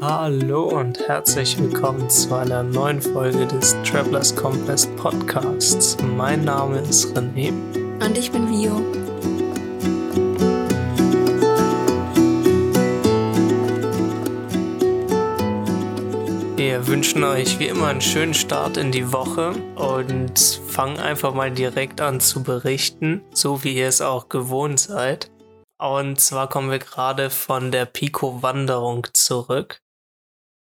Hallo und herzlich willkommen zu einer neuen Folge des Travelers Compass Podcasts. Mein Name ist René. Und ich bin Vio. Wir wünschen euch wie immer einen schönen Start in die Woche und fangen einfach mal direkt an zu berichten, so wie ihr es auch gewohnt seid. Und zwar kommen wir gerade von der Pico-Wanderung zurück.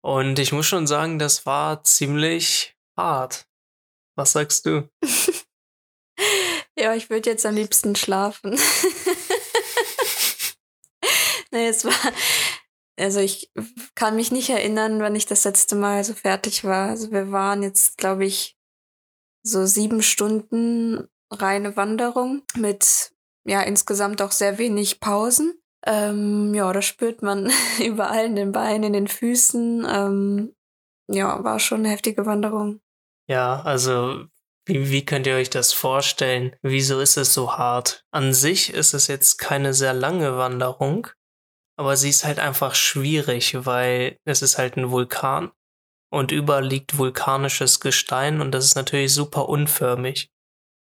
Und ich muss schon sagen, das war ziemlich hart. Was sagst du? ja, ich würde jetzt am liebsten schlafen. nee, es war. Also ich kann mich nicht erinnern, wann ich das letzte Mal so fertig war. Also wir waren jetzt, glaube ich, so sieben Stunden reine Wanderung mit ja insgesamt auch sehr wenig Pausen. Ähm, ja, das spürt man überall in den Beinen, in den Füßen. Ähm, ja, war schon eine heftige Wanderung. Ja, also wie, wie könnt ihr euch das vorstellen? Wieso ist es so hart? An sich ist es jetzt keine sehr lange Wanderung, aber sie ist halt einfach schwierig, weil es ist halt ein Vulkan und überall liegt vulkanisches Gestein und das ist natürlich super unförmig.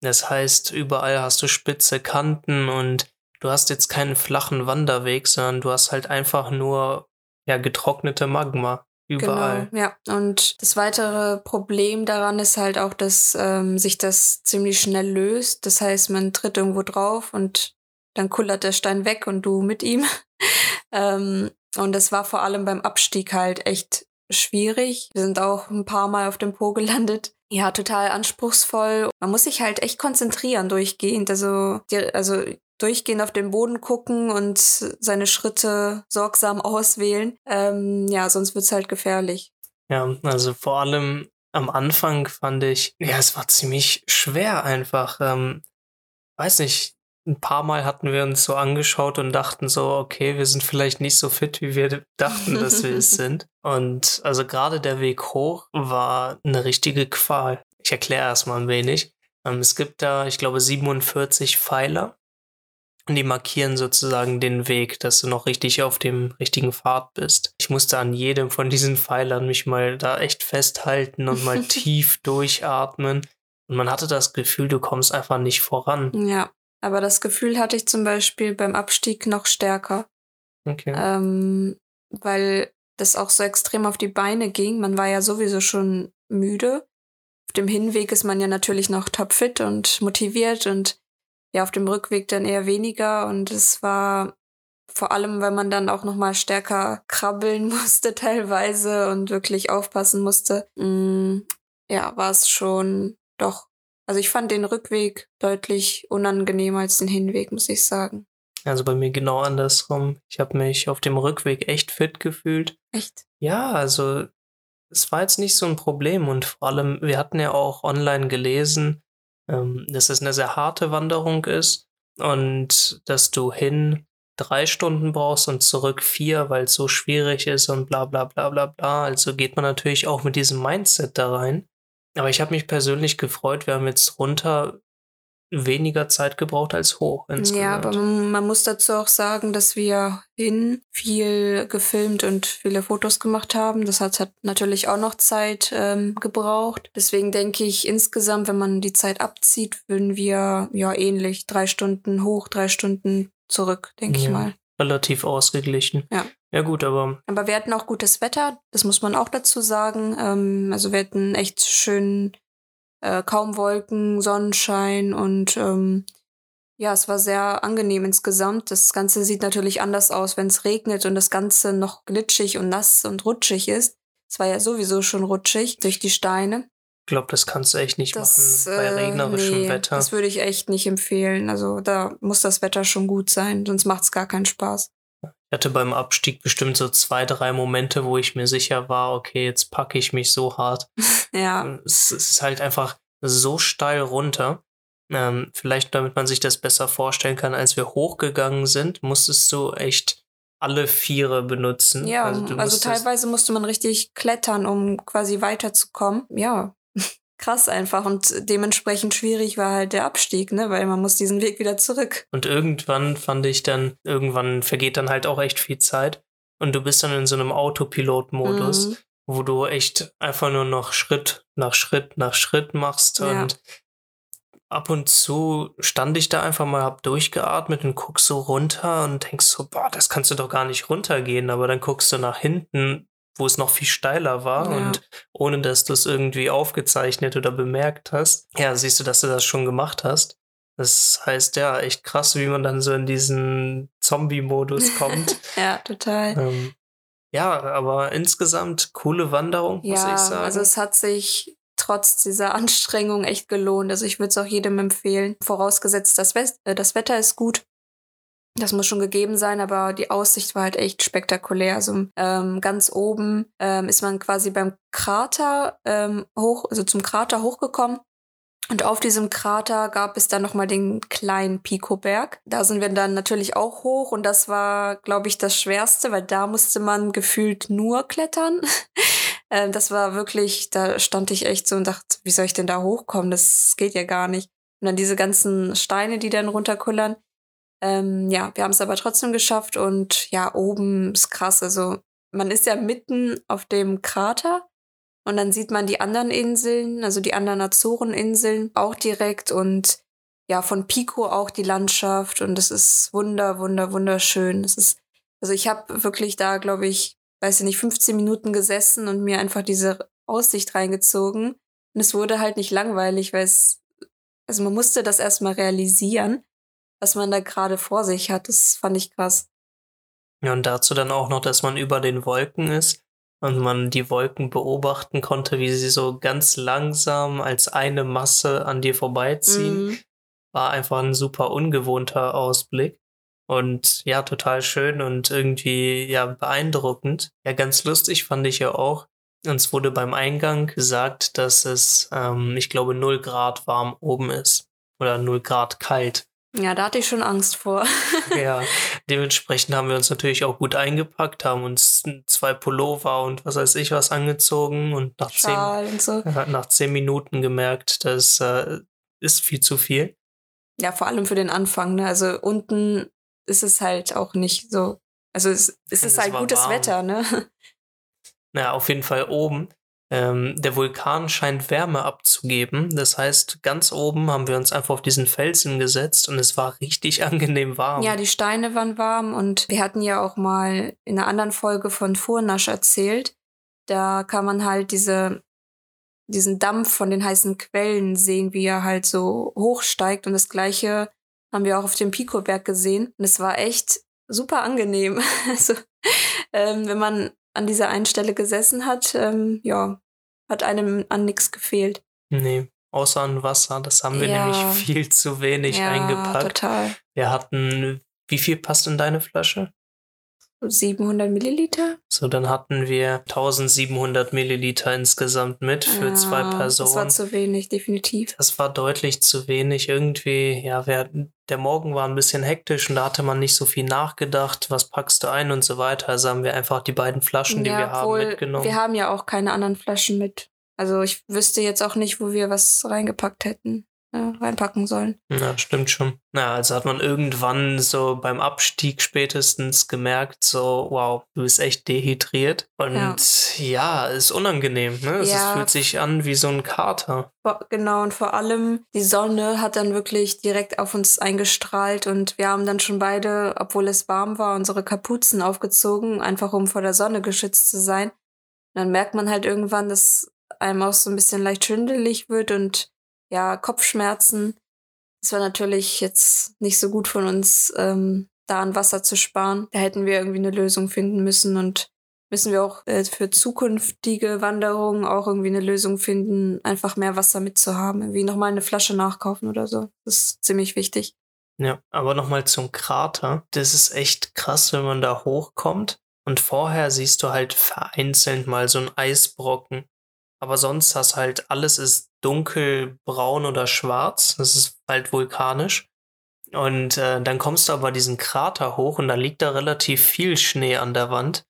Das heißt, überall hast du spitze Kanten und du hast jetzt keinen flachen Wanderweg, sondern du hast halt einfach nur ja getrocknete Magma überall. Genau, ja. Und das weitere Problem daran ist halt auch, dass ähm, sich das ziemlich schnell löst. Das heißt, man tritt irgendwo drauf und dann kullert der Stein weg und du mit ihm. ähm, und das war vor allem beim Abstieg halt echt schwierig. Wir sind auch ein paar Mal auf dem Po gelandet. Ja, total anspruchsvoll. Man muss sich halt echt konzentrieren durchgehend. Also, die, also durchgehend auf den Boden gucken und seine Schritte sorgsam auswählen. Ähm, ja, sonst wird's halt gefährlich. Ja, also vor allem am Anfang fand ich, ja, es war ziemlich schwer einfach. Ähm, weiß nicht, ein paar Mal hatten wir uns so angeschaut und dachten so, okay, wir sind vielleicht nicht so fit, wie wir dachten, dass wir es sind. Und also gerade der Weg hoch war eine richtige Qual. Ich erkläre erstmal ein wenig. Ähm, es gibt da, ich glaube, 47 Pfeiler die markieren sozusagen den Weg, dass du noch richtig auf dem richtigen Pfad bist. Ich musste an jedem von diesen Pfeilern mich mal da echt festhalten und mal tief durchatmen. Und man hatte das Gefühl, du kommst einfach nicht voran. Ja, aber das Gefühl hatte ich zum Beispiel beim Abstieg noch stärker. Okay. Ähm, weil das auch so extrem auf die Beine ging. Man war ja sowieso schon müde. Auf dem Hinweg ist man ja natürlich noch topfit und motiviert und ja, auf dem Rückweg dann eher weniger und es war vor allem, weil man dann auch noch mal stärker krabbeln musste teilweise und wirklich aufpassen musste. Mm, ja, war es schon doch. Also ich fand den Rückweg deutlich unangenehmer als den Hinweg, muss ich sagen. Also bei mir genau andersrum. Ich habe mich auf dem Rückweg echt fit gefühlt. Echt? Ja, also es war jetzt nicht so ein Problem und vor allem, wir hatten ja auch online gelesen, ähm, dass es eine sehr harte Wanderung ist und dass du hin drei Stunden brauchst und zurück vier, weil es so schwierig ist und bla bla bla bla bla. Also geht man natürlich auch mit diesem Mindset da rein. Aber ich habe mich persönlich gefreut, wir haben jetzt runter weniger Zeit gebraucht als hoch. Insgesamt. Ja, aber man muss dazu auch sagen, dass wir hin viel gefilmt und viele Fotos gemacht haben. Das hat, hat natürlich auch noch Zeit ähm, gebraucht. Deswegen denke ich insgesamt, wenn man die Zeit abzieht, würden wir ja ähnlich drei Stunden hoch, drei Stunden zurück, denke ja, ich mal. Relativ ausgeglichen. Ja. Ja gut, aber. Aber wir hatten auch gutes Wetter, das muss man auch dazu sagen. Ähm, also wir hatten echt schön äh, kaum Wolken, Sonnenschein und ähm, ja, es war sehr angenehm insgesamt. Das Ganze sieht natürlich anders aus, wenn es regnet und das Ganze noch glitschig und nass und rutschig ist. Es war ja sowieso schon rutschig durch die Steine. Ich glaube, das kannst du echt nicht das, machen bei äh, regnerischem nee, Wetter. Das würde ich echt nicht empfehlen. Also da muss das Wetter schon gut sein, sonst macht es gar keinen Spaß. Ich hatte beim Abstieg bestimmt so zwei, drei Momente, wo ich mir sicher war, okay, jetzt packe ich mich so hart. ja. Es, es, ist halt einfach so steil runter. Ähm, vielleicht, damit man sich das besser vorstellen kann, als wir hochgegangen sind, musstest du echt alle Viere benutzen. Ja, also, also teilweise musste man richtig klettern, um quasi weiterzukommen. Ja, krass einfach und dementsprechend schwierig war halt der Abstieg, ne, weil man muss diesen Weg wieder zurück. Und irgendwann fand ich dann, irgendwann vergeht dann halt auch echt viel Zeit. und du bist dann in so einem Autopilot-Modus, mhm. wo du echt einfach nur noch Schritt nach Schritt nach Schritt machst ja. und ab und zu stand ich da einfach mal, hab durchgeatmet und guckst so runter und denkst so, boah, das kannst du doch gar nicht runtergehen, aber dann guckst du nach hinten, wo es noch viel steiler war ja. und ohne dass du es irgendwie aufgezeichnet oder bemerkt hast, ja, siehst du, dass du das schon gemacht hast. Das heißt ja echt krass, wie man dann so in diesen Zombie-Modus kommt. ja, total. Ähm, ja, aber insgesamt coole Wanderung, ja, muss ich sagen. Also es hat sich trotz dieser Anstrengung echt gelohnt. Also ich würde es auch jedem empfehlen. Vorausgesetzt, das, West äh, das Wetter ist gut. Das muss schon gegeben sein, aber die Aussicht war halt echt spektakulär. Also ähm, ganz oben ähm, ist man quasi beim Krater ähm, hoch, also zum Krater hochgekommen. Und auf diesem Krater gab es dann nochmal den kleinen Pico-Berg. Da sind wir dann natürlich auch hoch und das war, glaube ich, das Schwerste, weil da musste man gefühlt nur klettern. ähm, das war wirklich, da stand ich echt so und dachte, wie soll ich denn da hochkommen? Das geht ja gar nicht. Und dann diese ganzen Steine, die dann runterkullern. Ähm, ja, wir haben es aber trotzdem geschafft und ja, oben ist krass. Also man ist ja mitten auf dem Krater und dann sieht man die anderen Inseln, also die anderen Azoreninseln auch direkt und ja, von Pico auch die Landschaft und es ist wunder, wunder, wunderschön. Es ist, also ich habe wirklich da, glaube ich, weiß ich nicht, 15 Minuten gesessen und mir einfach diese Aussicht reingezogen. Und es wurde halt nicht langweilig, weil es, also man musste das erstmal realisieren, was man da gerade vor sich hat. Das fand ich krass. Ja, und dazu dann auch noch, dass man über den Wolken ist und man die Wolken beobachten konnte, wie sie so ganz langsam als eine Masse an dir vorbeiziehen. Mhm. War einfach ein super ungewohnter Ausblick. Und ja, total schön und irgendwie ja beeindruckend. Ja, ganz lustig fand ich ja auch. Uns wurde beim Eingang gesagt, dass es, ähm, ich glaube, 0 Grad warm oben ist. Oder 0 Grad kalt. Ja, da hatte ich schon Angst vor. ja, dementsprechend haben wir uns natürlich auch gut eingepackt, haben uns zwei Pullover und was weiß ich was angezogen und nach, zehn, und so. nach zehn Minuten gemerkt, das äh, ist viel zu viel. Ja, vor allem für den Anfang. Ne? Also unten ist es halt auch nicht so. Also es, es ist halt gutes warm. Wetter, ne? Naja, auf jeden Fall oben ähm, der Vulkan scheint Wärme abzugeben. Das heißt, ganz oben haben wir uns einfach auf diesen Felsen gesetzt und es war richtig angenehm warm. Ja, die Steine waren warm und wir hatten ja auch mal in einer anderen Folge von Furnasch erzählt. Da kann man halt diese, diesen Dampf von den heißen Quellen sehen, wie er halt so hochsteigt. Und das gleiche haben wir auch auf dem Pico-Berg gesehen. Und es war echt super angenehm. also, ähm, wenn man an dieser einen Stelle gesessen hat, ähm, ja, hat einem an nichts gefehlt. Nee, außer an Wasser. Das haben wir ja. nämlich viel zu wenig ja, eingepackt. Total. Wir hatten, wie viel passt in deine Flasche? 700 Milliliter. So, dann hatten wir 1700 Milliliter insgesamt mit für ja, zwei Personen. Das war zu wenig, definitiv. Das war deutlich zu wenig. Irgendwie, ja, wir, der Morgen war ein bisschen hektisch und da hatte man nicht so viel nachgedacht, was packst du ein und so weiter. Also haben wir einfach die beiden Flaschen, die ja, wir haben, mitgenommen. Wir haben ja auch keine anderen Flaschen mit. Also ich wüsste jetzt auch nicht, wo wir was reingepackt hätten reinpacken sollen. Ja, stimmt schon. Ja, also hat man irgendwann so beim Abstieg spätestens gemerkt, so, wow, du bist echt dehydriert. Und ja, ja ist unangenehm. Ne? Es ja. fühlt sich an wie so ein Kater. Genau, und vor allem die Sonne hat dann wirklich direkt auf uns eingestrahlt und wir haben dann schon beide, obwohl es warm war, unsere Kapuzen aufgezogen, einfach um vor der Sonne geschützt zu sein. Und dann merkt man halt irgendwann, dass einem auch so ein bisschen leicht schwindelig wird und ja, Kopfschmerzen. Es war natürlich jetzt nicht so gut von uns, ähm, da an Wasser zu sparen. Da hätten wir irgendwie eine Lösung finden müssen und müssen wir auch äh, für zukünftige Wanderungen auch irgendwie eine Lösung finden, einfach mehr Wasser mitzuhaben. Irgendwie nochmal eine Flasche nachkaufen oder so. Das ist ziemlich wichtig. Ja, aber nochmal zum Krater. Das ist echt krass, wenn man da hochkommt. Und vorher siehst du halt vereinzelt mal so einen Eisbrocken. Aber sonst hast halt alles ist dunkelbraun oder schwarz. Das ist halt vulkanisch. Und äh, dann kommst du aber diesen Krater hoch und da liegt da relativ viel Schnee an der Wand.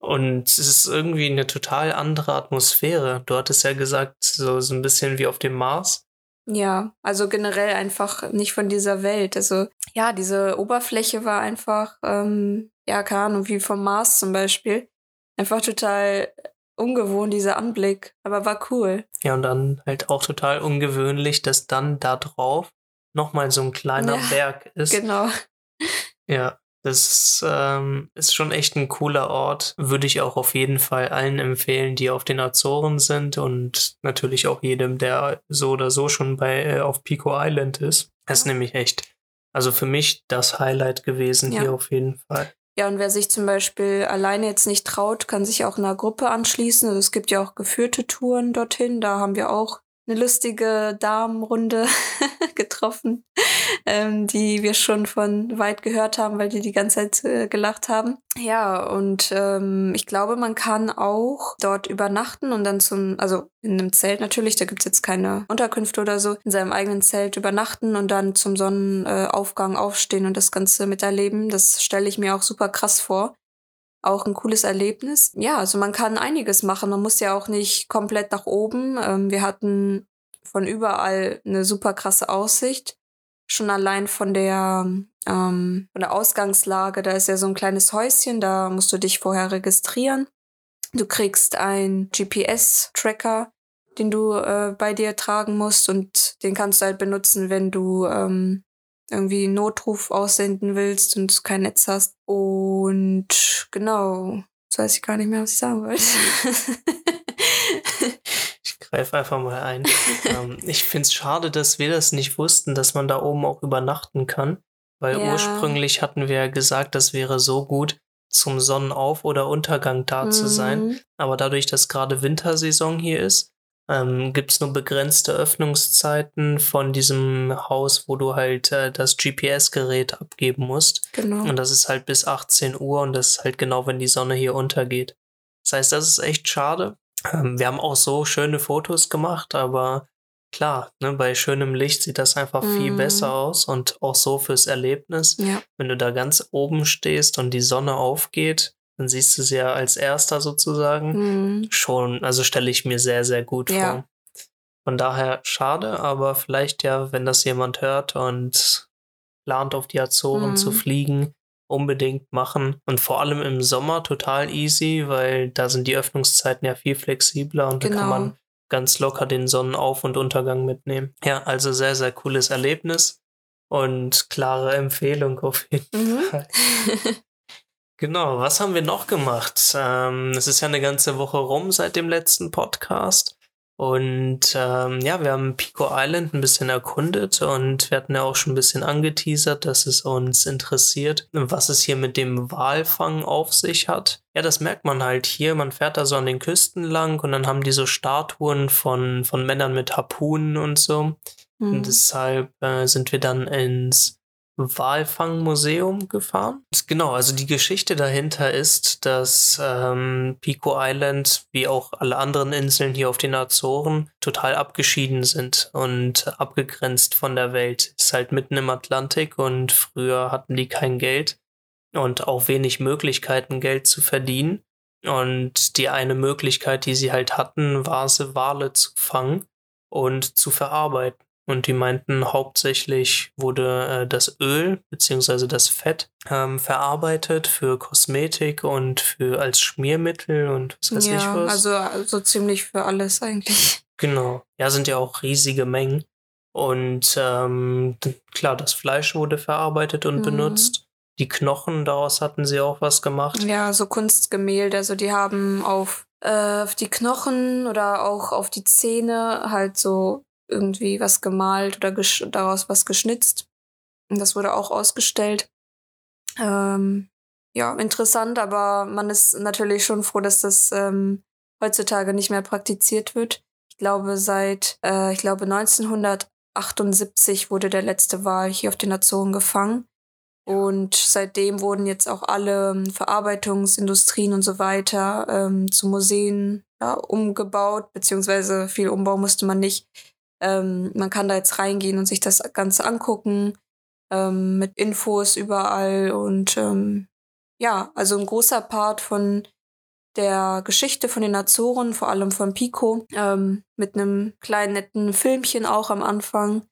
Und es ist irgendwie eine total andere Atmosphäre. Du hattest ja gesagt, so, so ein bisschen wie auf dem Mars. Ja, also generell einfach nicht von dieser Welt. Also ja, diese Oberfläche war einfach ähm, ja, keine Ahnung, wie vom Mars zum Beispiel. Einfach total ungewohnt, dieser Anblick, aber war cool. Ja, und dann halt auch total ungewöhnlich, dass dann da drauf nochmal so ein kleiner ja, Berg ist. Genau. Ja, das ähm, ist schon echt ein cooler Ort. Würde ich auch auf jeden Fall allen empfehlen, die auf den Azoren sind und natürlich auch jedem, der so oder so schon bei äh, auf Pico Island ist. Das ist nämlich echt, also für mich das Highlight gewesen ja. hier auf jeden Fall. Ja, und wer sich zum Beispiel alleine jetzt nicht traut, kann sich auch einer Gruppe anschließen. Also es gibt ja auch geführte Touren dorthin. Da haben wir auch eine lustige Damenrunde getroffen, ähm, die wir schon von weit gehört haben, weil die die ganze Zeit äh, gelacht haben. Ja, und ähm, ich glaube, man kann auch dort übernachten und dann zum, also in einem Zelt natürlich, da gibt's jetzt keine Unterkünfte oder so, in seinem eigenen Zelt übernachten und dann zum Sonnenaufgang aufstehen und das Ganze miterleben. Das stelle ich mir auch super krass vor auch ein cooles Erlebnis. Ja, also man kann einiges machen. Man muss ja auch nicht komplett nach oben. Ähm, wir hatten von überall eine super krasse Aussicht. Schon allein von der, ähm, von der Ausgangslage, da ist ja so ein kleines Häuschen, da musst du dich vorher registrieren. Du kriegst einen GPS-Tracker, den du äh, bei dir tragen musst und den kannst du halt benutzen, wenn du ähm, irgendwie einen Notruf aussenden willst und kein Netz hast. Und genau, jetzt weiß ich gar nicht mehr, was ich sagen wollte. ich greife einfach mal ein. ähm, ich finde es schade, dass wir das nicht wussten, dass man da oben auch übernachten kann. Weil ja. ursprünglich hatten wir ja gesagt, das wäre so gut, zum Sonnenauf- oder Untergang da mhm. zu sein. Mhm. Aber dadurch, dass gerade Wintersaison hier ist, ähm, gibt es nur begrenzte Öffnungszeiten von diesem Haus, wo du halt äh, das GPS-Gerät abgeben musst. Genau. Und das ist halt bis 18 Uhr und das ist halt genau, wenn die Sonne hier untergeht. Das heißt, das ist echt schade. Ähm, wir haben auch so schöne Fotos gemacht, aber klar, ne, bei schönem Licht sieht das einfach mm. viel mhm. besser aus und auch so fürs Erlebnis. Ja. Wenn du da ganz oben stehst und die Sonne aufgeht, dann siehst du sie ja als erster sozusagen mhm. schon, also stelle ich mir sehr, sehr gut ja. vor. Von daher schade, aber vielleicht ja, wenn das jemand hört und plant auf die Azoren mhm. zu fliegen, unbedingt machen. Und vor allem im Sommer total easy, weil da sind die Öffnungszeiten ja viel flexibler und genau. da kann man genau. ganz locker den Sonnenauf- und Untergang mitnehmen. Ja, also sehr, sehr cooles Erlebnis und klare Empfehlung auf jeden mhm. Fall. Genau, was haben wir noch gemacht? Ähm, es ist ja eine ganze Woche rum seit dem letzten Podcast. Und ähm, ja, wir haben Pico Island ein bisschen erkundet und wir hatten ja auch schon ein bisschen angeteasert, dass es uns interessiert, was es hier mit dem Walfang auf sich hat. Ja, das merkt man halt hier. Man fährt da so an den Küsten lang und dann haben die so Statuen von, von Männern mit Harpunen und so. Mhm. Und deshalb äh, sind wir dann ins Walfangmuseum gefahren. Genau, also die Geschichte dahinter ist, dass ähm, Pico Island, wie auch alle anderen Inseln hier auf den Azoren, total abgeschieden sind und abgegrenzt von der Welt. Ist halt mitten im Atlantik und früher hatten die kein Geld und auch wenig Möglichkeiten, Geld zu verdienen. Und die eine Möglichkeit, die sie halt hatten, war es, Wale zu fangen und zu verarbeiten. Und die meinten, hauptsächlich wurde äh, das Öl bzw. das Fett ähm, verarbeitet für Kosmetik und für als Schmiermittel und was weiß ja, ich was. Also, also ziemlich für alles eigentlich. Genau. Ja, sind ja auch riesige Mengen. Und ähm, klar, das Fleisch wurde verarbeitet und mhm. benutzt. Die Knochen, daraus hatten sie auch was gemacht. Ja, so Kunstgemälde. Also die haben auf, äh, auf die Knochen oder auch auf die Zähne halt so irgendwie was gemalt oder daraus was geschnitzt. Und das wurde auch ausgestellt. Ähm, ja, interessant, aber man ist natürlich schon froh, dass das ähm, heutzutage nicht mehr praktiziert wird. Ich glaube, seit, äh, ich glaube, 1978 wurde der letzte Wal hier auf den Azoren gefangen. Und seitdem wurden jetzt auch alle ähm, Verarbeitungsindustrien und so weiter ähm, zu Museen ja, umgebaut, beziehungsweise viel Umbau musste man nicht. Ähm, man kann da jetzt reingehen und sich das Ganze angucken ähm, mit Infos überall und ähm, ja, also ein großer Part von der Geschichte von den Azoren, vor allem von Pico, ähm, mit einem kleinen netten Filmchen auch am Anfang,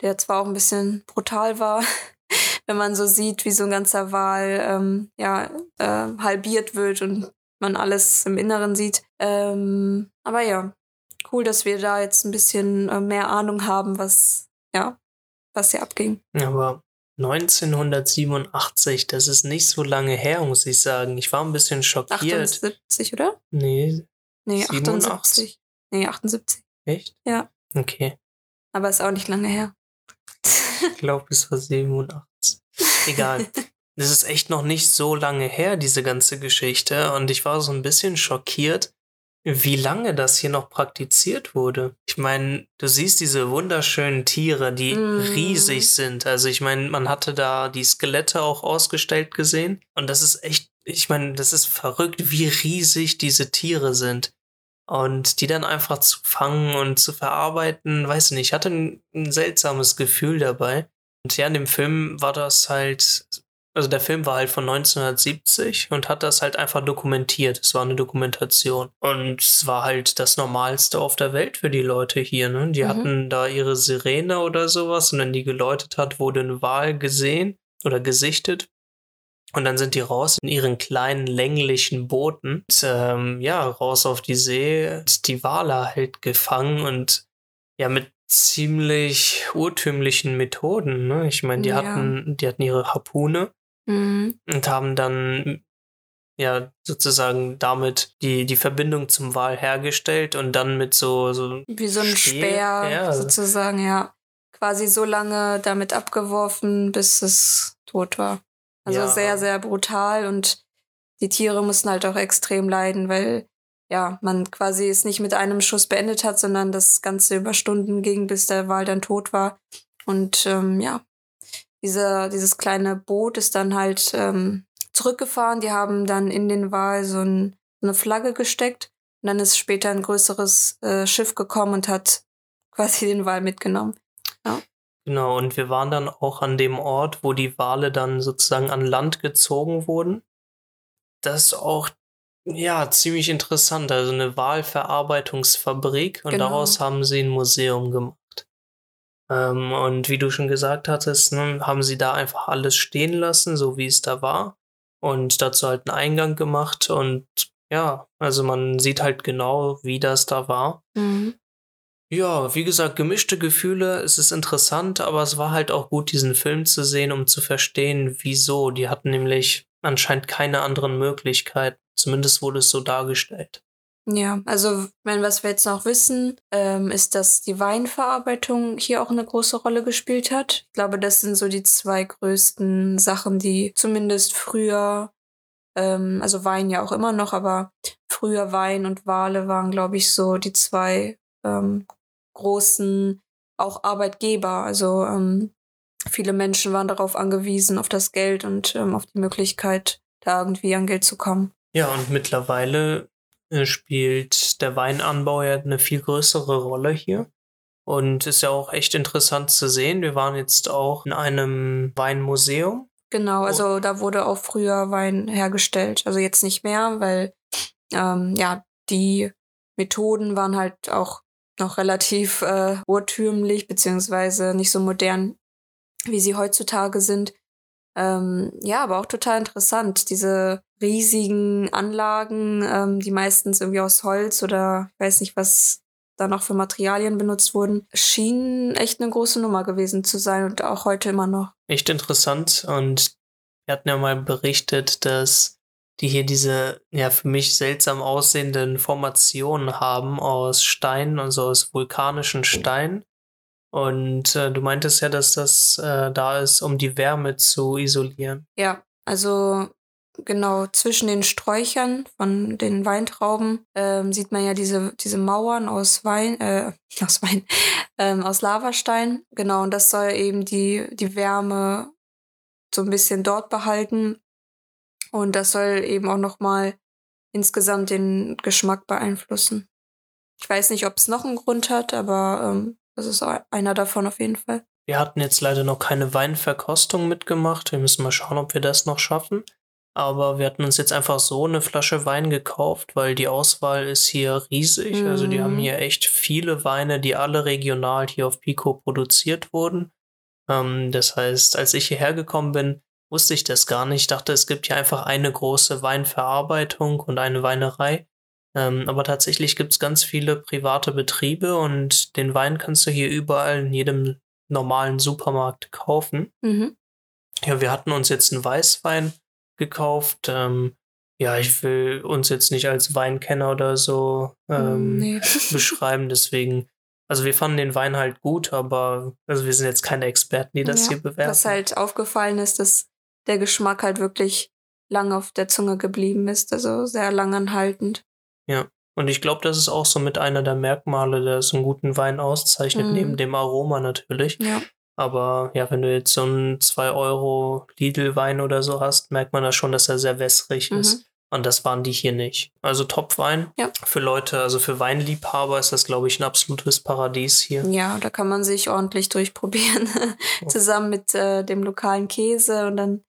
der zwar auch ein bisschen brutal war, wenn man so sieht, wie so ein ganzer Wal ähm, ja, äh, halbiert wird und man alles im Inneren sieht. Ähm, aber ja, cool, dass wir da jetzt ein bisschen äh, mehr Ahnung haben, was, ja, was hier abging. Aber 1987, das ist nicht so lange her, muss ich sagen. Ich war ein bisschen schockiert. 78, oder? Nee. Nee, 78. Nee, 78. Echt? Ja. Okay. Aber ist auch nicht lange her. ich glaube, es war 87. Egal. Das ist echt noch nicht so lange her, diese ganze Geschichte. Und ich war so ein bisschen schockiert, wie lange das hier noch praktiziert wurde. Ich meine, du siehst diese wunderschönen Tiere, die mm. riesig sind. Also ich meine, man hatte da die Skelette auch ausgestellt gesehen. Und das ist echt, ich meine, das ist verrückt, wie riesig diese Tiere sind. Und die dann einfach zu fangen und zu verarbeiten, weiß nicht, ich hatte ein, ein seltsames Gefühl dabei. Und ja, in dem Film war das halt also der Film war halt von 1970 und hat das halt einfach dokumentiert. Es war eine Dokumentation. Und es war halt das Normalste auf der Welt für die Leute hier. Ne? Die mhm. hatten da ihre Sirene oder sowas und wenn die geläutet hat, wurde eine Wal gesehen oder gesichtet. Und dann sind die raus in ihren kleinen länglichen Booten. Und, ähm, ja, raus auf die See, die Wale halt gefangen und ja, mit ziemlich urtümlichen Methoden. Ne? Ich meine, die ja. hatten, die hatten ihre Harpune Mhm. Und haben dann ja sozusagen damit die, die Verbindung zum Wal hergestellt und dann mit so. so Wie so ein Speer, ja. sozusagen, ja. Quasi so lange damit abgeworfen, bis es tot war. Also ja. sehr, sehr brutal und die Tiere mussten halt auch extrem leiden, weil ja, man quasi es nicht mit einem Schuss beendet hat, sondern das Ganze über Stunden ging, bis der Wal dann tot war. Und ähm, ja, diese, dieses kleine Boot ist dann halt ähm, zurückgefahren. Die haben dann in den Wal so, ein, so eine Flagge gesteckt. Und dann ist später ein größeres äh, Schiff gekommen und hat quasi den Wal mitgenommen. Ja. Genau, und wir waren dann auch an dem Ort, wo die Wale dann sozusagen an Land gezogen wurden. Das ist auch ja ziemlich interessant. Also eine Walverarbeitungsfabrik und genau. daraus haben sie ein Museum gemacht. Ähm, und wie du schon gesagt hattest, ne, haben sie da einfach alles stehen lassen, so wie es da war. Und dazu halt einen Eingang gemacht. Und ja, also man sieht halt genau, wie das da war. Mhm. Ja, wie gesagt, gemischte Gefühle. Es ist interessant, aber es war halt auch gut, diesen Film zu sehen, um zu verstehen, wieso. Die hatten nämlich anscheinend keine anderen Möglichkeiten. Zumindest wurde es so dargestellt. Ja, also wenn was wir jetzt noch wissen, ähm, ist, dass die Weinverarbeitung hier auch eine große Rolle gespielt hat. Ich glaube, das sind so die zwei größten Sachen, die zumindest früher, ähm, also Wein ja auch immer noch, aber früher Wein und Wale waren, glaube ich, so die zwei ähm, großen auch Arbeitgeber. Also ähm, viele Menschen waren darauf angewiesen, auf das Geld und ähm, auf die Möglichkeit, da irgendwie an Geld zu kommen. Ja, und mittlerweile spielt der Weinanbau ja eine viel größere Rolle hier. Und ist ja auch echt interessant zu sehen. Wir waren jetzt auch in einem Weinmuseum. Genau, also da wurde auch früher Wein hergestellt. Also jetzt nicht mehr, weil ähm, ja, die Methoden waren halt auch noch relativ äh, urtümlich, beziehungsweise nicht so modern, wie sie heutzutage sind. Ähm, ja, aber auch total interessant, diese riesigen Anlagen, ähm, die meistens irgendwie aus Holz oder ich weiß nicht, was da noch für Materialien benutzt wurden, schienen echt eine große Nummer gewesen zu sein und auch heute immer noch. Echt interessant und wir hatten ja mal berichtet, dass die hier diese ja für mich seltsam aussehenden Formationen haben aus Stein, also aus vulkanischen Stein. Und äh, du meintest ja, dass das äh, da ist, um die Wärme zu isolieren. Ja, also genau zwischen den Sträuchern von den Weintrauben ähm, sieht man ja diese, diese Mauern aus Wein, äh, aus Wein, ähm, aus Lavastein. Genau, und das soll eben die, die Wärme so ein bisschen dort behalten. Und das soll eben auch nochmal insgesamt den Geschmack beeinflussen. Ich weiß nicht, ob es noch einen Grund hat, aber ähm, das ist einer davon auf jeden Fall. Wir hatten jetzt leider noch keine Weinverkostung mitgemacht. Wir müssen mal schauen, ob wir das noch schaffen. Aber wir hatten uns jetzt einfach so eine Flasche Wein gekauft, weil die Auswahl ist hier riesig. Mhm. Also die haben mhm. hier echt viele Weine, die alle regional hier auf Pico produziert wurden. Ähm, das heißt, als ich hierher gekommen bin, wusste ich das gar nicht. Ich dachte, es gibt hier einfach eine große Weinverarbeitung und eine Weinerei. Ähm, aber tatsächlich gibt es ganz viele private Betriebe und den Wein kannst du hier überall in jedem normalen Supermarkt kaufen. Mhm. Ja, wir hatten uns jetzt einen Weißwein gekauft. Ähm, ja, ich will uns jetzt nicht als Weinkenner oder so ähm, Nee. beschreiben, deswegen, also wir fanden den Wein halt gut, aber also wir sind jetzt keine Experten, die das Ja, hier bewerten. Was halt aufgefallen ist, dass der Geschmack halt wirklich lang auf der Zunge geblieben ist, also sehr langanhaltend. Und ich glaube, das ist auch so mit einer der Merkmale, der so einen guten Wein auszeichnet, Mhm. neben dem Aroma natürlich. Ja. Aber ja, wenn du jetzt so einen 2 Euro Lidl-Wein oder so hast, merkt man da schon, dass er sehr wässrig Mhm. ist. Und das waren die hier nicht. Also Top-Wein. Ja. Für Leute, also für Weinliebhaber ist das, glaube ich, ein absolutes Paradies hier. Ja, da kann man sich ordentlich durchprobieren. Zusammen mit äh, dem lokalen Käse und dann,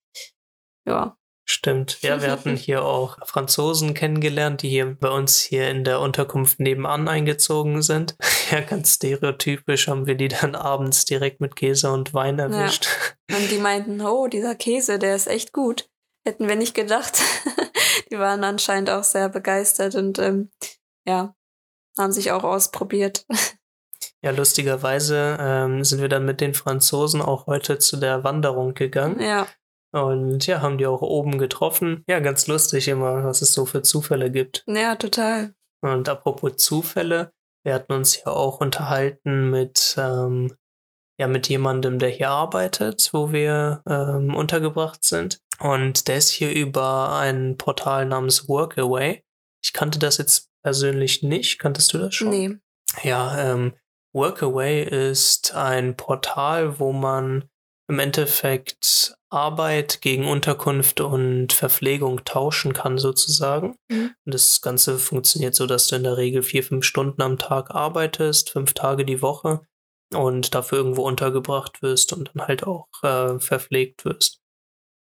ja. Stimmt. Ja, wir hatten hier auch Franzosen kennengelernt, die hier bei uns hier in der Unterkunft nebenan eingezogen sind. Ja, ganz stereotypisch haben wir die dann abends direkt mit Käse und Wein erwischt. Und die meinten, oh, dieser Käse, der ist echt gut. Hätten wir nicht gedacht. die waren anscheinend auch sehr begeistert und ähm, ja, haben sich auch ausprobiert. Ja, lustigerweise ähm, sind wir dann mit den Franzosen auch heute zu der Wanderung gegangen. ja, Und ja, haben die auch oben getroffen. Ja, ganz lustig immer, was es so für Zufälle gibt. ja, total. Und apropos Zufälle, wir hatten uns ja auch unterhalten mit, ähm, ja, mit jemandem, der hier arbeitet, wo wir ähm, untergebracht sind. Und der ist hier über ein Portal namens Workaway. Ich kannte das jetzt persönlich nicht. Kanntest du das schon? Nee. Ja, ähm, Workaway ist ein Portal, wo man im Endeffekt Arbeit gegen Unterkunft und Verpflegung tauschen kann, sozusagen. Mhm. Und das Ganze funktioniert so, dass du in der Regel vier, fünf Stunden am Tag arbeitest, fünf Tage die Woche und dafür irgendwo untergebracht wirst und dann halt auch äh, verpflegt wirst.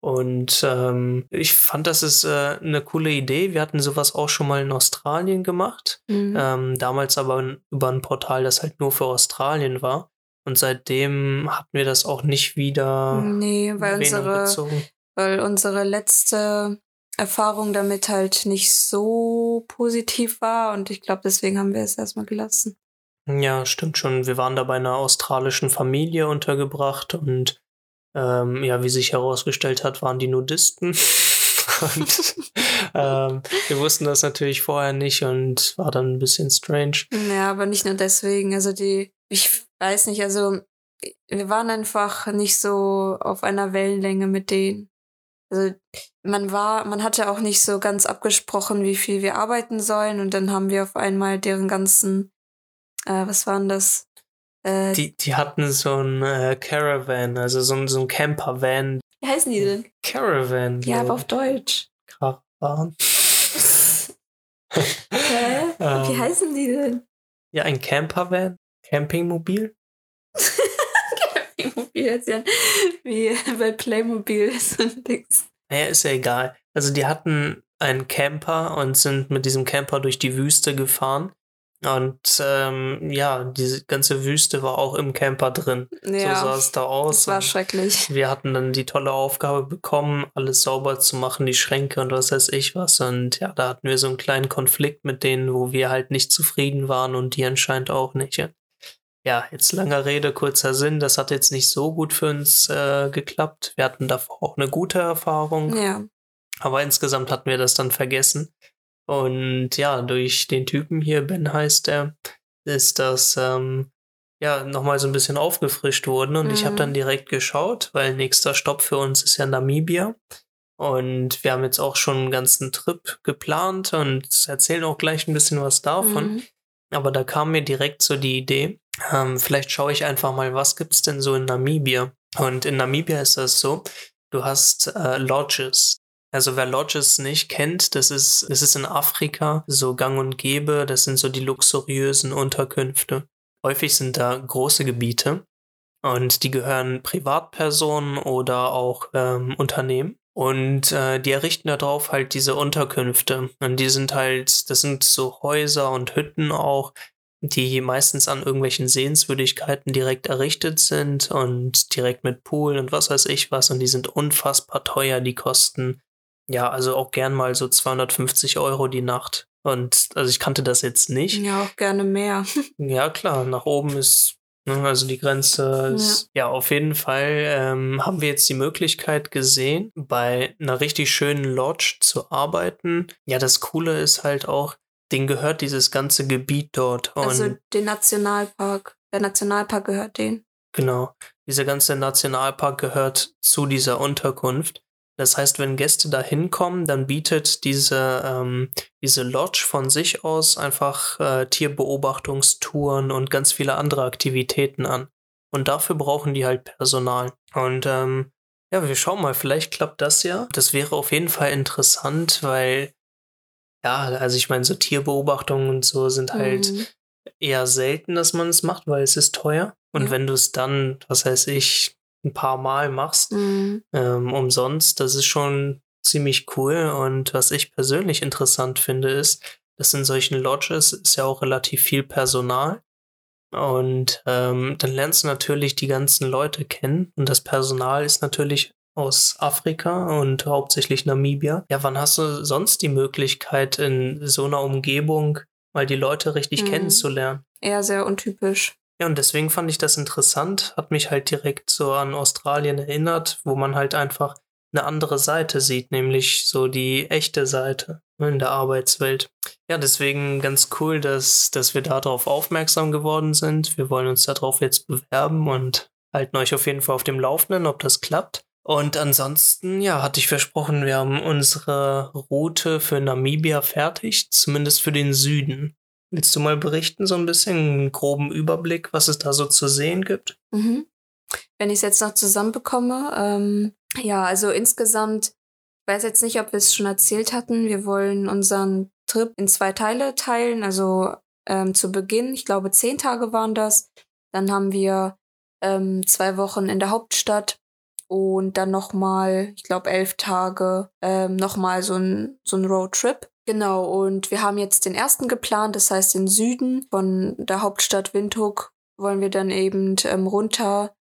Und ähm, ich fand, das ist äh, eine coole Idee. Wir hatten sowas auch schon mal in Australien gemacht. Mhm. Ähm, damals aber über ein Portal, das halt nur für Australien war. Und seitdem hatten wir das auch nicht wieder nee, weil unsere, gezogen. weil unsere letzte Erfahrung damit halt nicht so positiv war und ich glaube, deswegen haben wir es erstmal gelassen. Ja, stimmt schon. Wir waren da bei einer australischen Familie untergebracht und ähm, ja, wie sich herausgestellt hat, waren die Nudisten. und ähm, wir wussten das natürlich vorher nicht und war dann ein bisschen strange. Ja, aber nicht nur deswegen. Also die, ich weiß nicht, also wir waren einfach nicht so auf einer Wellenlänge mit denen. Also man war, man hatte auch nicht so ganz abgesprochen, wie viel wir arbeiten sollen und dann haben wir auf einmal deren ganzen, äh, was waren das? Äh, Die, die hatten so ein äh, Caravan, also so ein, so ein Camper-Van. wie heißen die denn? Caravan. Ja, aber auf Deutsch. ich. Karawan. Hä? wie Ähm, heißen die denn? Ja, ein Campervan. Campingmobil. Playmobil ist ja wie bei Playmobil so ein Dings. Naja, ist ja egal. Also die hatten einen Camper und sind mit diesem Camper durch die Wüste gefahren. Und ähm, ja, diese ganze Wüste war auch im Camper drin. So sah Ja, es da aus. das war schrecklich. wir hatten dann die tolle Aufgabe bekommen, alles sauber zu machen, die Schränke und was weiß ich was. Und ja, da hatten wir so einen kleinen Konflikt mit denen, wo wir halt nicht zufrieden waren und die anscheinend auch nicht. Ja, ja jetzt langer Rede, kurzer Sinn. Das hat jetzt nicht so gut für uns äh, geklappt. Wir hatten davor auch eine gute Erfahrung. Ja. Aber insgesamt hatten wir das dann vergessen. Und ja, durch den Typen hier, Ben heißt er, ist das ähm, ja nochmal so ein bisschen aufgefrischt worden. Und ich habe Mhm. dann direkt geschaut, weil nächster Stopp für uns ist ja Namibia. Und wir haben jetzt auch schon einen ganzen Trip geplant und erzählen auch gleich ein bisschen was davon. Mhm. Aber da kam mir direkt so die Idee, ähm, vielleicht schaue ich einfach mal, was gibt's denn so in Namibia? Und in Namibia ist das so, du hast äh, Lodges. Also wer Lodges nicht kennt, das ist, das ist in Afrika so gang und gäbe, das sind so die luxuriösen Unterkünfte. Häufig sind da große Gebiete und die gehören Privatpersonen oder auch ähm, Unternehmen. Und äh, die errichten darauf halt diese Unterkünfte. Und die sind halt, das sind so Häuser und Hütten auch, die meistens an irgendwelchen Sehenswürdigkeiten direkt errichtet sind und direkt mit Pool und was weiß ich was. Und die sind unfassbar teuer. Die kosten ja also auch gern mal so 250 Euro die Nacht. Und also ich kannte das jetzt nicht. Ja, auch gerne mehr. ja, klar, nach oben ist Ne, also die Grenze ist, ja. ja, auf jeden Fall ähm, haben wir jetzt die Möglichkeit gesehen, bei einer richtig schönen Lodge zu arbeiten. Ja, das Coole ist halt auch, denen gehört dieses ganze Gebiet dort. also den Nationalpark. Der Nationalpark gehört denen. Genau. Dieser ganze Nationalpark gehört zu dieser Unterkunft. Das heißt, wenn Gäste da hinkommen, dann bietet diese, ähm, diese Lodge von sich aus einfach äh, Tierbeobachtungstouren und ganz viele andere Aktivitäten an. Und dafür brauchen die halt Personal. Und ähm, ja, wir schauen mal, vielleicht klappt das ja. Das wäre auf jeden Fall interessant, weil, ja, also ich meine, so Tierbeobachtungen und so sind halt mhm. eher selten, dass man es macht, weil es ist teuer. Und ja. wenn du es dann, was weiß ich, ein paar Mal machst, mhm. ähm, umsonst, das ist schon ziemlich cool. Und was ich persönlich interessant finde, ist, dass in solchen Lodges ist ja auch relativ viel Personal. Und ähm, dann lernst du natürlich die ganzen Leute kennen. Und das Personal ist natürlich aus Afrika und hauptsächlich Namibia. Ja, wann hast du sonst die Möglichkeit, in so einer Umgebung mal die Leute richtig mhm. kennenzulernen? Eher sehr untypisch. Ja, und deswegen fand ich das interessant, hat mich halt direkt so an Australien erinnert, wo man halt einfach eine andere Seite sieht, nämlich so die echte Seite in der Arbeitswelt. Ja, deswegen ganz cool, dass, dass wir darauf aufmerksam geworden sind. Wir wollen uns darauf jetzt bewerben und halten euch auf jeden Fall auf dem Laufenden, ob das klappt. Und ansonsten, ja, hatte ich versprochen, wir haben unsere Route für Namibia fertig, zumindest für den Süden. Willst du mal berichten, so ein bisschen, einen groben Überblick, was es da so zu sehen gibt? Mhm. Wenn ich es jetzt noch zusammenbekomme, ähm, ja, also insgesamt, ich weiß jetzt nicht, ob wir es schon erzählt hatten, wir wollen unseren Trip in zwei Teile teilen, also ähm, zu Beginn, ich glaube zehn Tage waren das, dann haben wir ähm, zwei Wochen in der Hauptstadt und dann nochmal, ich glaube elf Tage, ähm, nochmal so ein, so ein Roadtrip. Genau, und wir haben jetzt den ersten geplant, das heißt den Süden von der Hauptstadt Windhoek wollen wir dann eben ähm, runter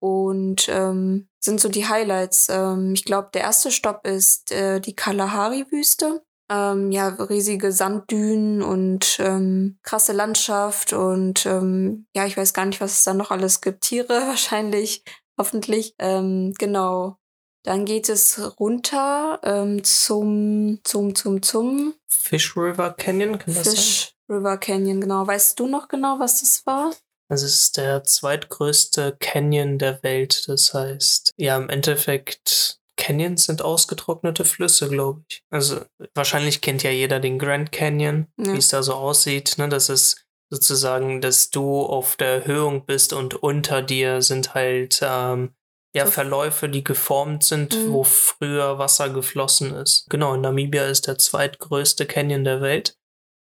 und ähm, sind so die Highlights. Ähm, ich glaube, der erste Stopp ist äh, die Kalahari-Wüste. Ähm, ja, riesige Sanddünen und ähm, krasse Landschaft und ähm, ja, ich weiß gar nicht, was es da noch alles gibt. Tiere wahrscheinlich, hoffentlich. Ähm, genau. Dann geht es runter ähm, zum, zum, zum, zum Fish River Canyon, kann das Fish sein? River Canyon, genau. Weißt du noch genau, was das war? Es ist der zweitgrößte Canyon der Welt. Das heißt, ja, im Endeffekt, Canyons sind ausgetrocknete Flüsse, glaube ich. Also wahrscheinlich kennt ja jeder den Grand Canyon, ja. wie es da so aussieht. Ne? Das ist sozusagen, dass du auf der Erhöhung bist und unter dir sind halt ähm, ja, Verläufe, die geformt sind, mhm. wo früher Wasser geflossen ist. Genau, in Namibia ist der zweitgrößte Canyon der Welt.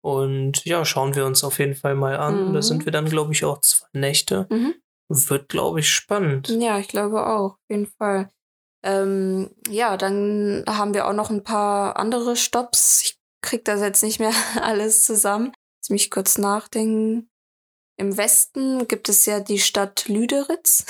Und ja, schauen wir uns auf jeden Fall mal an. Mhm. Da sind wir dann, glaube ich, auch zwei Nächte. Mhm. Wird, glaube ich, spannend. Ja, ich glaube auch, auf jeden Fall. Ähm, ja, dann haben wir auch noch ein paar andere Stops. Ich krieg das jetzt nicht mehr alles zusammen. Lass mich kurz nachdenken. Im Westen gibt es ja die Stadt Lüderitz,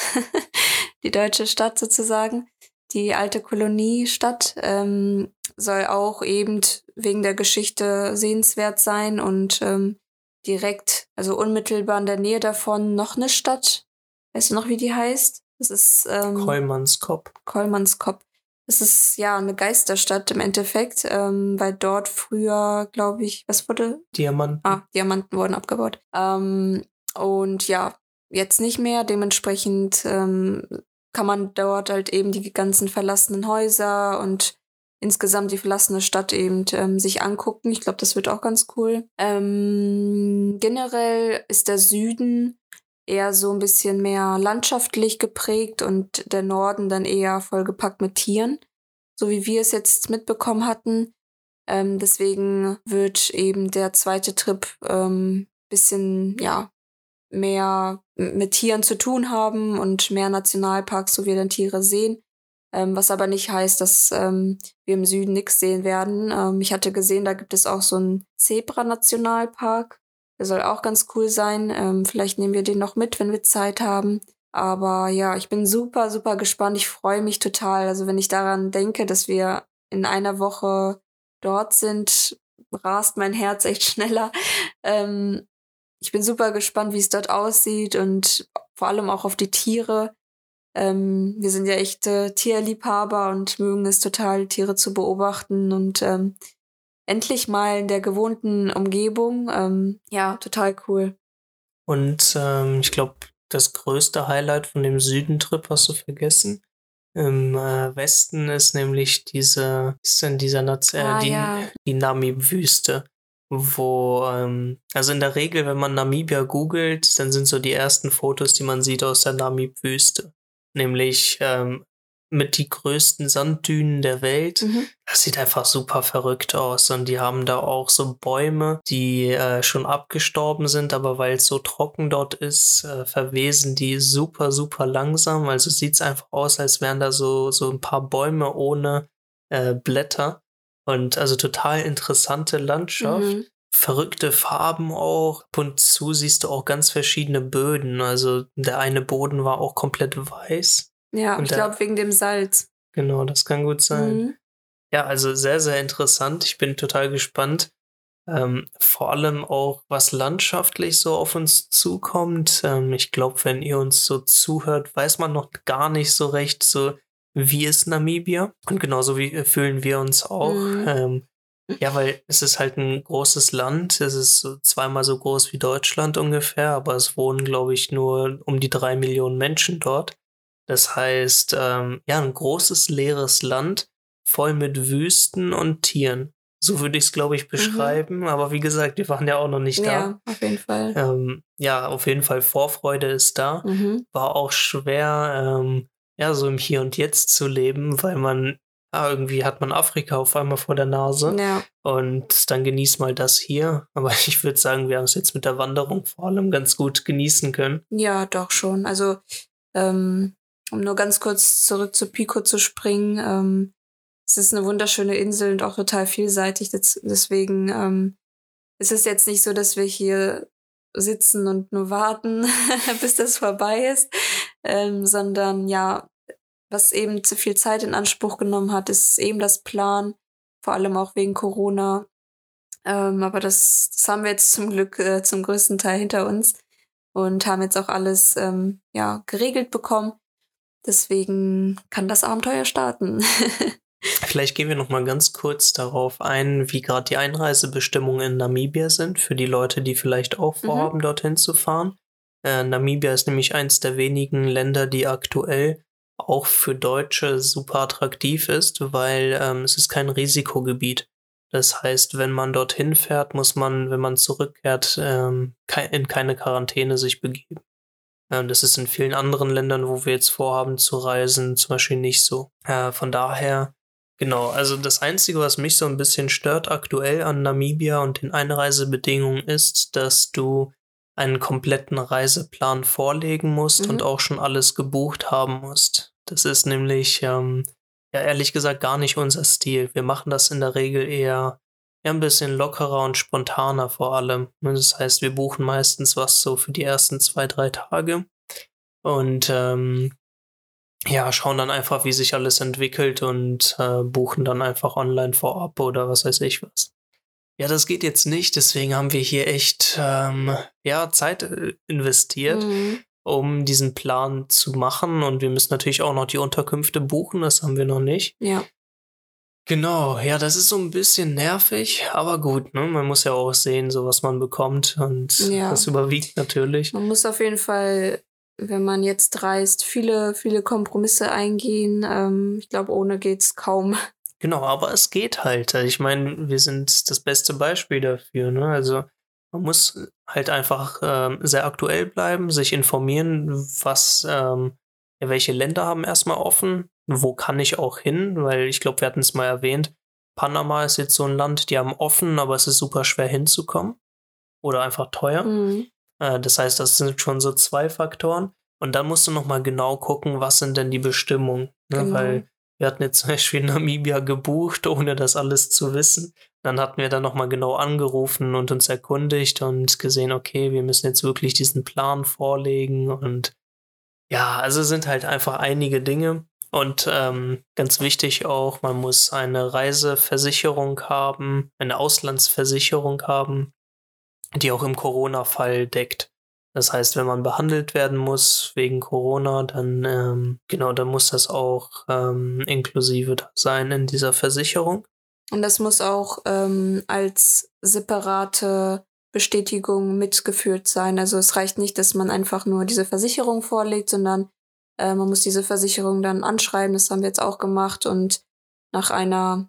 die deutsche Stadt sozusagen. Die alte Koloniestadt ähm, soll auch eben wegen der Geschichte sehenswert sein und ähm, direkt, also unmittelbar in der Nähe davon noch eine Stadt. Weißt du noch, wie die heißt? Das ist ähm, Kollmannskop. Kollmannskop. Das ist ja eine Geisterstadt im Endeffekt, ähm, weil dort früher, glaube ich, was wurde? Diamanten. Ah, Diamanten wurden abgebaut. Ähm, und ja, jetzt nicht mehr. Dementsprechend ähm, kann man dort halt eben die ganzen verlassenen Häuser und insgesamt die verlassene Stadt eben ähm, sich angucken. Ich glaube, das wird auch ganz cool. Ähm, generell ist der Süden eher so ein bisschen mehr landschaftlich geprägt und der Norden dann eher vollgepackt mit Tieren, so wie wir es jetzt mitbekommen hatten. Ähm, deswegen wird eben der zweite Trip ähm, bisschen ja mehr mit Tieren zu tun haben und mehr Nationalparks, wo wir dann Tiere sehen. Ähm, was aber nicht heißt, dass ähm, wir im Süden nichts sehen werden. Ähm, ich hatte gesehen, da gibt es auch so einen Zebra-Nationalpark. Der soll auch ganz cool sein. Ähm, vielleicht nehmen wir den noch mit, wenn wir Zeit haben. Aber ja, ich bin super, super gespannt. Ich freue mich total. Also wenn ich daran denke, dass wir in einer Woche dort sind, rast mein Herz echt schneller. Ähm, ich bin super gespannt, wie es dort aussieht und vor allem auch auf die Tiere. Ähm, wir sind ja echte Tierliebhaber und mögen es total, Tiere zu beobachten und ähm, endlich mal in der gewohnten Umgebung. Ähm, ja, total cool. Und ähm, ich glaube, das größte Highlight von dem Südentrip hast du vergessen. Im äh, Westen ist nämlich diese, ist denn dieser Naz äh, Ah, die, ja. die Namib-Wüste, wo, ähm, also in der Regel, wenn man Namibia googelt, dann sind so die ersten Fotos, die man sieht aus der Namib-Wüste. Nämlich ähm, mit die größten Sanddünen der Welt. Mhm. Das sieht einfach super verrückt aus. Und die haben da auch so Bäume, die äh, schon abgestorben sind, aber weil es so trocken dort ist, äh, verwesen die super, super langsam. Also sieht es einfach aus, als wären da so, so ein paar Bäume ohne äh, Blätter. Und also total interessante Landschaft. Mhm. Verrückte Farben auch. Ab und zu siehst du auch ganz verschiedene Böden. Also der eine Boden war auch komplett weiß. Ja, Und ich glaube wegen dem Salz. Genau, das kann gut sein. Mhm. Ja, also sehr, sehr interessant. Ich bin total gespannt. Ähm, vor allem auch, was landschaftlich so auf uns zukommt. Ähm, ich glaube, wenn ihr uns so zuhört, weiß man noch gar nicht so recht, so wie ist Namibia. Und genauso wie äh, fühlen wir uns auch. Mhm. Ähm, ja, weil es ist halt ein großes Land. Es ist so zweimal so groß wie Deutschland ungefähr, aber es wohnen, glaube ich, nur um die drei Millionen Menschen dort. Das heißt, ähm, ja, ein großes leeres Land voll mit Wüsten und Tieren. So würde ich es, glaube ich, beschreiben. Aber wie gesagt, wir waren ja auch noch nicht da. Ja, auf jeden Fall. Ähm, ja, auf jeden Fall Vorfreude ist da. Mhm. War auch schwer, ähm, ja, so im Hier und Jetzt zu leben, weil man, ja, irgendwie hat man Afrika auf einmal vor der Nase. Ja, Und dann genieß mal das hier. Aber ich würde sagen, wir haben es jetzt mit der Wanderung vor allem ganz gut genießen können. ja, doch schon. Also, ähm, um nur ganz kurz zurück zu Pico zu springen, ähm, es ist eine wunderschöne Insel und auch total vielseitig. Deswegen ähm, ist es jetzt nicht so, dass wir hier sitzen und nur warten, bis das vorbei ist, ähm, sondern ja, was eben zu viel Zeit in Anspruch genommen hat, ist eben das Plan, vor allem auch wegen Corona. Ähm, aber das, das haben wir jetzt zum Glück äh, zum größten Teil hinter uns und haben jetzt auch alles ähm, ja, geregelt bekommen. Deswegen kann das Abenteuer starten. Vielleicht gehen wir noch mal ganz kurz darauf ein, wie gerade die Einreisebestimmungen in Namibia sind, für die Leute, die vielleicht auch vorhaben, dorthin zu fahren. Äh, Namibia ist nämlich eins der wenigen Länder, die aktuell auch für Deutsche super attraktiv ist, weil ähm, es ist kein Risikogebiet. Das heißt, wenn man dorthin fährt, muss man, wenn man zurückkehrt, ähm, in keine Quarantäne sich begeben. Ähm, das ist in vielen anderen Ländern, wo wir jetzt vorhaben zu reisen, zum Beispiel nicht so. Äh, von daher Genau, also das Einzige, was mich so ein bisschen stört aktuell an Namibia und den Einreisebedingungen ist, dass du einen kompletten Reiseplan vorlegen musst Mhm. und auch schon alles gebucht haben musst. Das ist nämlich, ähm, ja, ehrlich gesagt, gar nicht unser Stil. Wir machen das in der Regel eher, eher ein bisschen lockerer und spontaner vor allem. Und Das heißt, wir buchen meistens was so für die ersten zwei, drei Tage. Und ähm, ja, schauen dann einfach, wie sich alles entwickelt und äh, buchen dann einfach online vorab oder was weiß ich was. Ja, das geht jetzt nicht, deswegen haben wir hier echt ähm, ja, Zeit äh, investiert, Mhm. um diesen Plan zu machen und wir müssen natürlich auch noch die Unterkünfte buchen, das haben wir noch nicht. Ja, Genau, ja, das ist so ein bisschen nervig, aber gut, ne? Man muss ja auch sehen, so was man bekommt und Ja. das überwiegt natürlich. man muss auf jeden Fall, wenn man jetzt reist, viele, viele Kompromisse eingehen. Ähm, ich glaube, ohne geht's kaum. Genau, aber es geht halt. Also Ich meine, wir sind das beste Beispiel dafür. Ne? Also man muss halt einfach ähm, sehr aktuell bleiben, sich informieren, was, ähm, welche Länder haben erstmal offen, wo kann ich auch hin, weil ich glaube, wir hatten es mal erwähnt, Panama ist jetzt so ein Land, die haben offen, aber es ist super schwer hinzukommen oder einfach teuer. Mhm. Äh, das heißt, das sind schon so zwei Faktoren. Und dann musst du noch mal genau gucken, was sind denn die Bestimmungen. Ne? Genau. Weil wir hatten jetzt zum Beispiel Namibia gebucht, ohne das alles zu wissen. Dann hatten wir dann nochmal genau angerufen und uns erkundigt und gesehen, okay, wir müssen jetzt wirklich diesen Plan vorlegen und ja, also sind halt einfach einige Dinge. Und ähm, ganz wichtig auch, man muss eine Reiseversicherung haben, eine Auslandsversicherung haben, die auch im Corona-Fall deckt. Das heißt, wenn man behandelt werden muss wegen Corona, dann ähm, genau, dann muss das auch ähm, inklusive sein in dieser Versicherung. Und das muss auch ähm, als separate Bestätigung mitgeführt sein. Also es reicht nicht, dass man einfach nur diese Versicherung vorlegt, sondern äh, man muss diese Versicherung dann anschreiben. Das haben wir jetzt auch gemacht und nach einer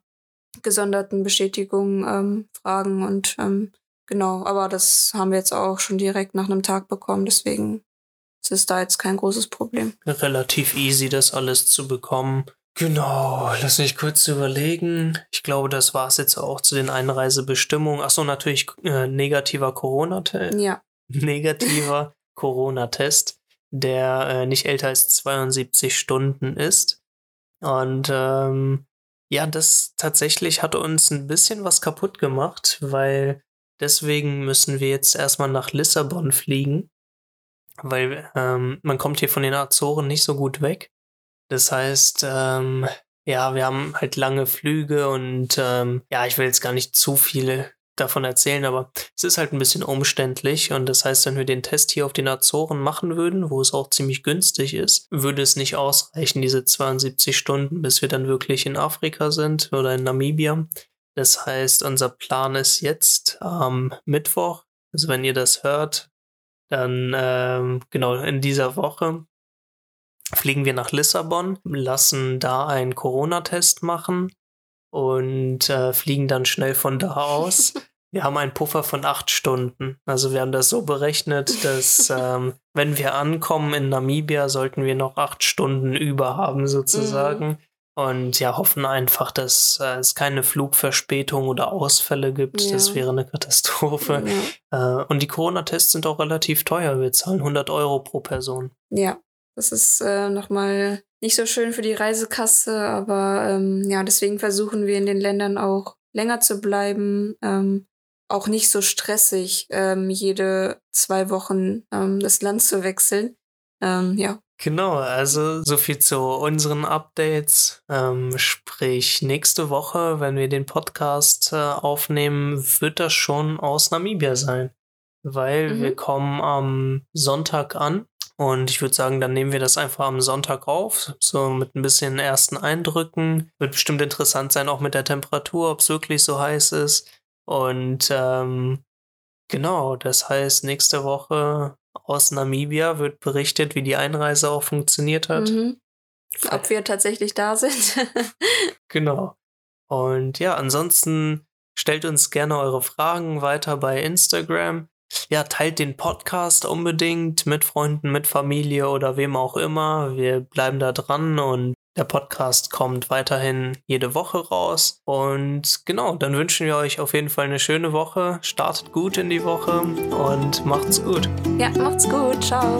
gesonderten Bestätigung ähm, fragen und ähm, genau, aber das haben wir jetzt auch schon direkt nach einem Tag bekommen, deswegen ist es da jetzt kein großes Problem. Relativ easy, das alles zu bekommen. Genau, lass mich kurz überlegen. Ich glaube, das war es jetzt auch zu den Einreisebestimmungen. Achso, natürlich äh, negativer Corona-Test. Ja. Negativer Corona-Test, der äh, nicht älter als 72 Stunden ist. Und ähm, ja, das tatsächlich hat uns ein bisschen was kaputt gemacht, weil deswegen müssen wir jetzt erstmal nach Lissabon fliegen, weil ähm, man kommt hier von den Azoren nicht so gut weg. Das heißt, ähm, ja, wir haben halt lange Flüge und ähm, ja, ich will jetzt gar nicht zu viele davon erzählen, aber es ist halt ein bisschen umständlich und das heißt, wenn wir den Test hier auf den Azoren machen würden, wo es auch ziemlich günstig ist, würde es nicht ausreichen, diese 72 Stunden, bis wir dann wirklich in Afrika sind oder in Namibia. Das heißt, unser Plan ist jetzt am Mittwoch, also wenn ihr das hört, dann ähm, genau in dieser Woche fliegen wir nach Lissabon, lassen da einen Corona-Test machen und äh, fliegen dann schnell von da aus. Wir haben einen Puffer von acht Stunden. Also wir haben das so berechnet, dass ähm, wenn wir ankommen in Namibia, sollten wir noch acht Stunden über haben sozusagen. Mhm. Und ja, hoffen einfach, dass äh, es keine Flugverspätung oder Ausfälle gibt. Ja. Das wäre eine Katastrophe. Ja. Äh, und die Corona-Tests sind auch relativ teuer. Wir zahlen 100 Euro pro Person. Ja, das ist äh, nochmal nicht so schön für die Reisekasse, aber ähm, ja, deswegen versuchen wir in den Ländern auch länger zu bleiben. Ähm, auch nicht so stressig, ähm, jede zwei Wochen ähm, das Land zu wechseln. Ähm, ja. Genau, also so viel zu unseren Updates. Ähm, sprich, nächste Woche, wenn wir den Podcast äh, aufnehmen, wird das schon aus Namibia sein. Weil mhm. wir kommen am Sonntag an und ich würde sagen, dann nehmen wir das einfach am Sonntag auf, so mit ein bisschen ersten Eindrücken. Wird bestimmt interessant sein, auch mit der Temperatur, ob es wirklich so heiß ist. Und ähm, genau, das heißt, nächste Woche aus Namibia wird berichtet, wie die Einreise auch funktioniert hat. Mhm. Ob wir tatsächlich da sind. genau. Und ja, ansonsten stellt uns gerne eure Fragen weiter bei Instagram ja, teilt den Podcast unbedingt mit Freunden, mit Familie oder wem auch immer. Wir bleiben da dran und der Podcast kommt weiterhin jede Woche raus. Und genau, dann wünschen wir euch auf jeden Fall eine schöne Woche. Startet gut in die Woche und macht's gut. Ja, macht's gut. Ciao.